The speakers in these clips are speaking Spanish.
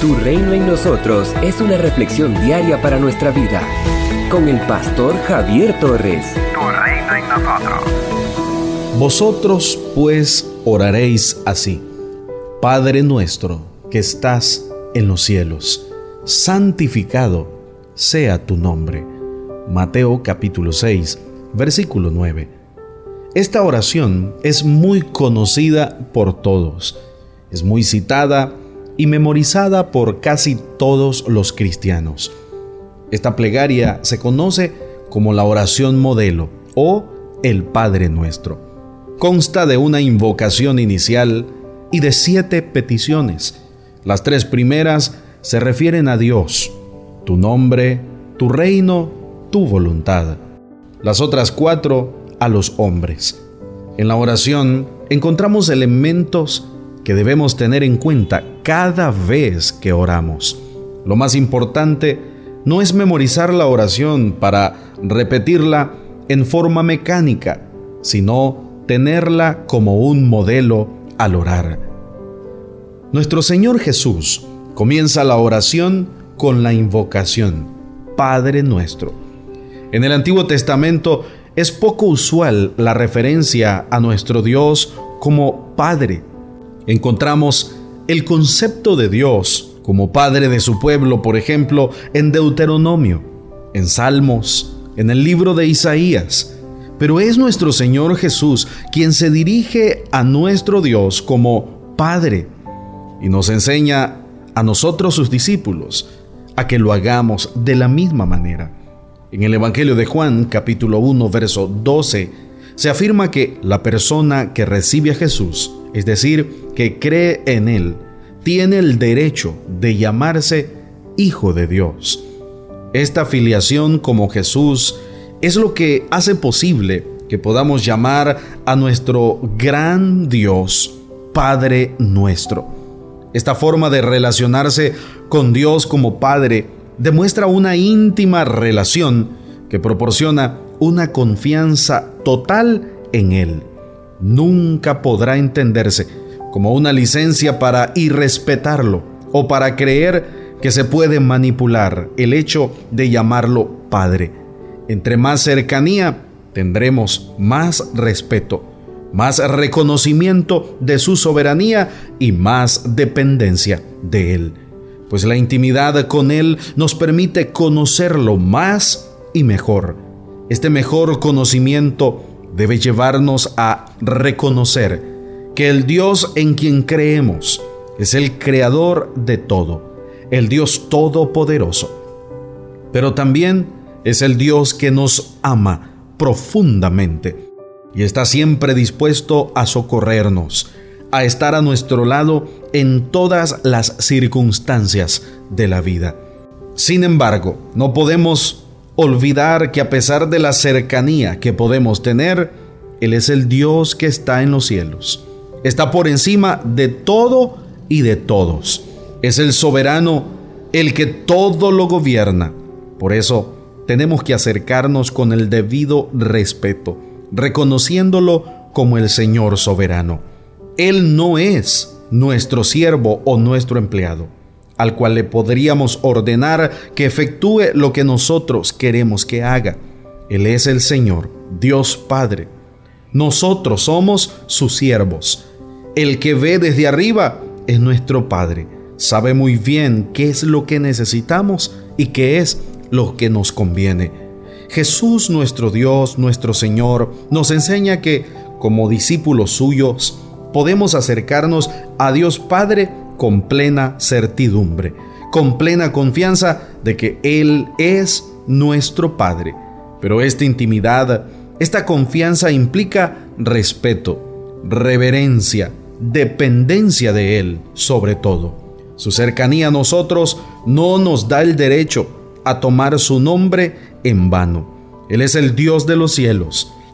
Tu reino en nosotros es una reflexión diaria para nuestra vida. Con el pastor Javier Torres. Tu reino en nosotros. Vosotros pues oraréis así. Padre nuestro que estás en los cielos, santificado sea tu nombre. Mateo capítulo 6, versículo 9. Esta oración es muy conocida por todos. Es muy citada y memorizada por casi todos los cristianos. Esta plegaria se conoce como la oración modelo o el Padre Nuestro. Consta de una invocación inicial y de siete peticiones. Las tres primeras se refieren a Dios, tu nombre, tu reino, tu voluntad. Las otras cuatro a los hombres. En la oración encontramos elementos que debemos tener en cuenta cada vez que oramos. Lo más importante no es memorizar la oración para repetirla en forma mecánica, sino tenerla como un modelo al orar. Nuestro Señor Jesús comienza la oración con la invocación, Padre nuestro. En el Antiguo Testamento es poco usual la referencia a nuestro Dios como Padre encontramos el concepto de Dios como Padre de su pueblo, por ejemplo, en Deuteronomio, en Salmos, en el libro de Isaías. Pero es nuestro Señor Jesús quien se dirige a nuestro Dios como Padre y nos enseña a nosotros sus discípulos a que lo hagamos de la misma manera. En el Evangelio de Juan capítulo 1 verso 12 se afirma que la persona que recibe a Jesús es decir, que cree en Él, tiene el derecho de llamarse Hijo de Dios. Esta filiación como Jesús es lo que hace posible que podamos llamar a nuestro gran Dios Padre nuestro. Esta forma de relacionarse con Dios como Padre demuestra una íntima relación que proporciona una confianza total en Él nunca podrá entenderse como una licencia para irrespetarlo o para creer que se puede manipular el hecho de llamarlo Padre. Entre más cercanía tendremos más respeto, más reconocimiento de su soberanía y más dependencia de Él. Pues la intimidad con Él nos permite conocerlo más y mejor. Este mejor conocimiento debe llevarnos a reconocer que el Dios en quien creemos es el creador de todo, el Dios todopoderoso, pero también es el Dios que nos ama profundamente y está siempre dispuesto a socorrernos, a estar a nuestro lado en todas las circunstancias de la vida. Sin embargo, no podemos olvidar que a pesar de la cercanía que podemos tener, Él es el Dios que está en los cielos. Está por encima de todo y de todos. Es el soberano, el que todo lo gobierna. Por eso tenemos que acercarnos con el debido respeto, reconociéndolo como el Señor soberano. Él no es nuestro siervo o nuestro empleado al cual le podríamos ordenar que efectúe lo que nosotros queremos que haga. Él es el Señor, Dios Padre. Nosotros somos sus siervos. El que ve desde arriba es nuestro Padre. Sabe muy bien qué es lo que necesitamos y qué es lo que nos conviene. Jesús nuestro Dios, nuestro Señor, nos enseña que, como discípulos suyos, podemos acercarnos a Dios Padre con plena certidumbre, con plena confianza de que Él es nuestro Padre. Pero esta intimidad, esta confianza implica respeto, reverencia, dependencia de Él sobre todo. Su cercanía a nosotros no nos da el derecho a tomar su nombre en vano. Él es el Dios de los cielos,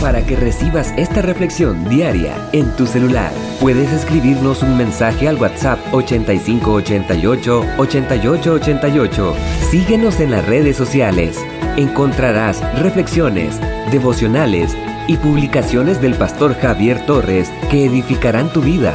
Para que recibas esta reflexión diaria en tu celular, puedes escribirnos un mensaje al WhatsApp 8588 8888. Síguenos en las redes sociales. Encontrarás reflexiones, devocionales y publicaciones del pastor Javier Torres que edificarán tu vida.